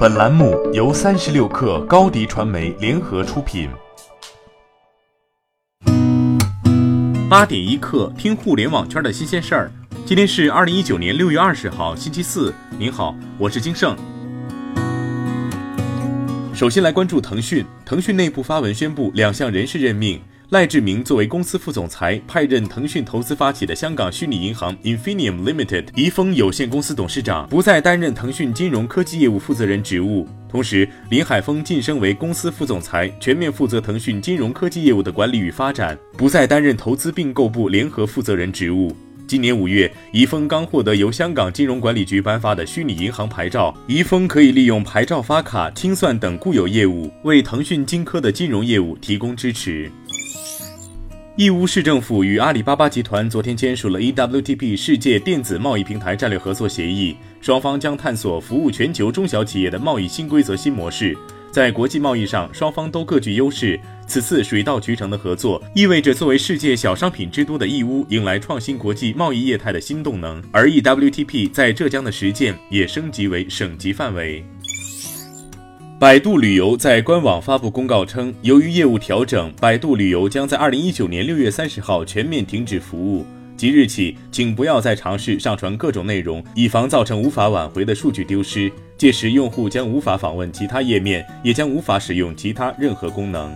本栏目由三十六氪高低传媒联合出品。八点一刻，听互联网圈的新鲜事儿。今天是二零一九年六月二十号，星期四。您好，我是金盛。首先来关注腾讯，腾讯内部发文宣布两项人事任命。赖志明作为公司副总裁，派任腾讯投资发起的香港虚拟银行 Infinium Limited 怡丰有限公司董事长，不再担任腾讯金融科技业务负责人职务。同时，林海峰晋升为公司副总裁，全面负责腾讯金融科技业务的管理与发展，不再担任投资并购部联合负责人职务。今年五月，怡丰刚获得由香港金融管理局颁发的虚拟银行牌照，怡丰可以利用牌照发卡、清算等固有业务，为腾讯金科的金融业务提供支持。义乌市政府与阿里巴巴集团昨天签署了 EWTP 世界电子贸易平台战略合作协议，双方将探索服务全球中小企业的贸易新规则新模式。在国际贸易上，双方都各具优势。此次水到渠成的合作，意味着作为世界小商品之都的义乌迎来创新国际贸易业态的新动能，而 EWTP 在浙江的实践也升级为省级范围。百度旅游在官网发布公告称，由于业务调整，百度旅游将在二零一九年六月三十号全面停止服务。即日起，请不要再尝试上传各种内容，以防造成无法挽回的数据丢失。届时，用户将无法访问其他页面，也将无法使用其他任何功能。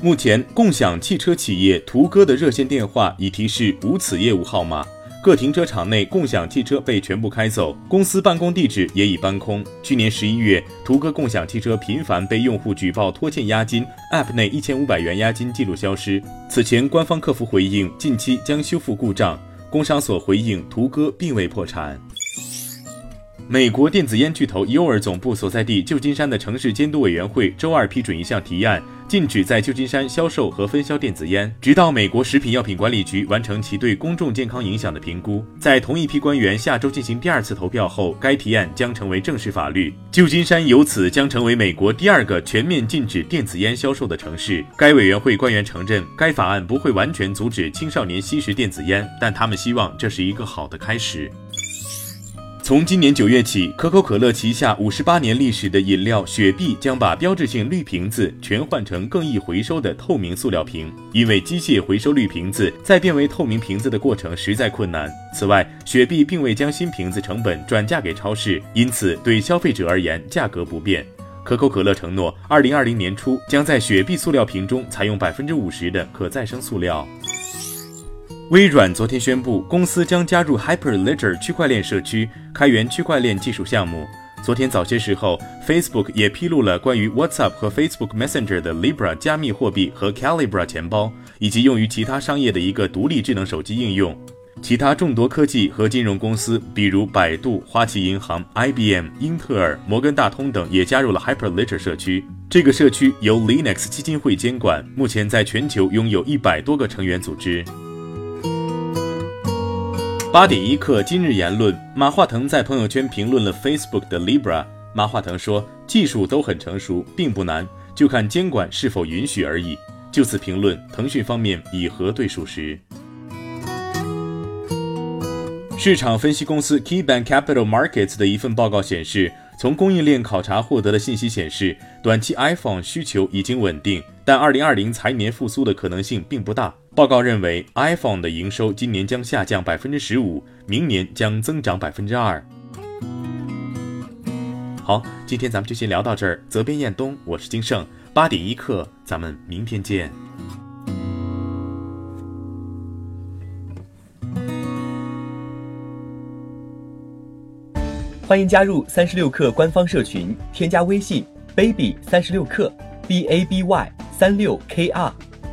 目前，共享汽车企业途歌的热线电话已提示无此业务号码。各停车场内共享汽车被全部开走，公司办公地址也已搬空。去年十一月，途歌共享汽车频繁被用户举报拖欠押金，App 内一千五百元押金记录消失。此前，官方客服回应近期将修复故障。工商所回应，途歌并未破产。美国电子烟巨头优尔总部所在地旧金山的城市监督委员会周二批准一项提案。禁止在旧金山销售和分销电子烟，直到美国食品药品管理局完成其对公众健康影响的评估。在同一批官员下周进行第二次投票后，该提案将成为正式法律。旧金山由此将成为美国第二个全面禁止电子烟销售的城市。该委员会官员承认，该法案不会完全阻止青少年吸食电子烟，但他们希望这是一个好的开始。从今年九月起，可口可乐旗下五十八年历史的饮料雪碧将把标志性绿瓶子全换成更易回收的透明塑料瓶，因为机械回收绿瓶子再变为透明瓶子的过程实在困难。此外，雪碧并未将新瓶子成本转嫁给超市，因此对消费者而言价格不变。可口可乐承诺，二零二零年初将在雪碧塑料瓶中采用百分之五十的可再生塑料。微软昨天宣布，公司将加入 Hyperledger 区块链社区，开源区块链技术项目。昨天早些时候，Facebook 也披露了关于 WhatsApp 和 Facebook Messenger 的 Libra 加密货币和 Calibra 钱包，以及用于其他商业的一个独立智能手机应用。其他众多科技和金融公司，比如百度、花旗银行、IBM、英特尔、摩根大通等，也加入了 Hyperledger 社区。这个社区由 Linux 基金会监管，目前在全球拥有一百多个成员组织。八点一刻，今日言论：马化腾在朋友圈评论了 Facebook 的 Libra。马化腾说：“技术都很成熟，并不难，就看监管是否允许而已。”就此评论，腾讯方面已核对属实。市场分析公司 KeyBank Capital Markets 的一份报告显示，从供应链考察获得的信息显示，短期 iPhone 需求已经稳定，但2020财年复苏的可能性并不大。报告认为，iPhone 的营收今年将下降百分之十五，明年将增长百分之二。好，今天咱们就先聊到这儿。责编：彦东，我是金盛，八点一刻，咱们明天见。欢迎加入三十六氪官方社群，添加微信 baby 三十六氪 b a b y 三六 k r。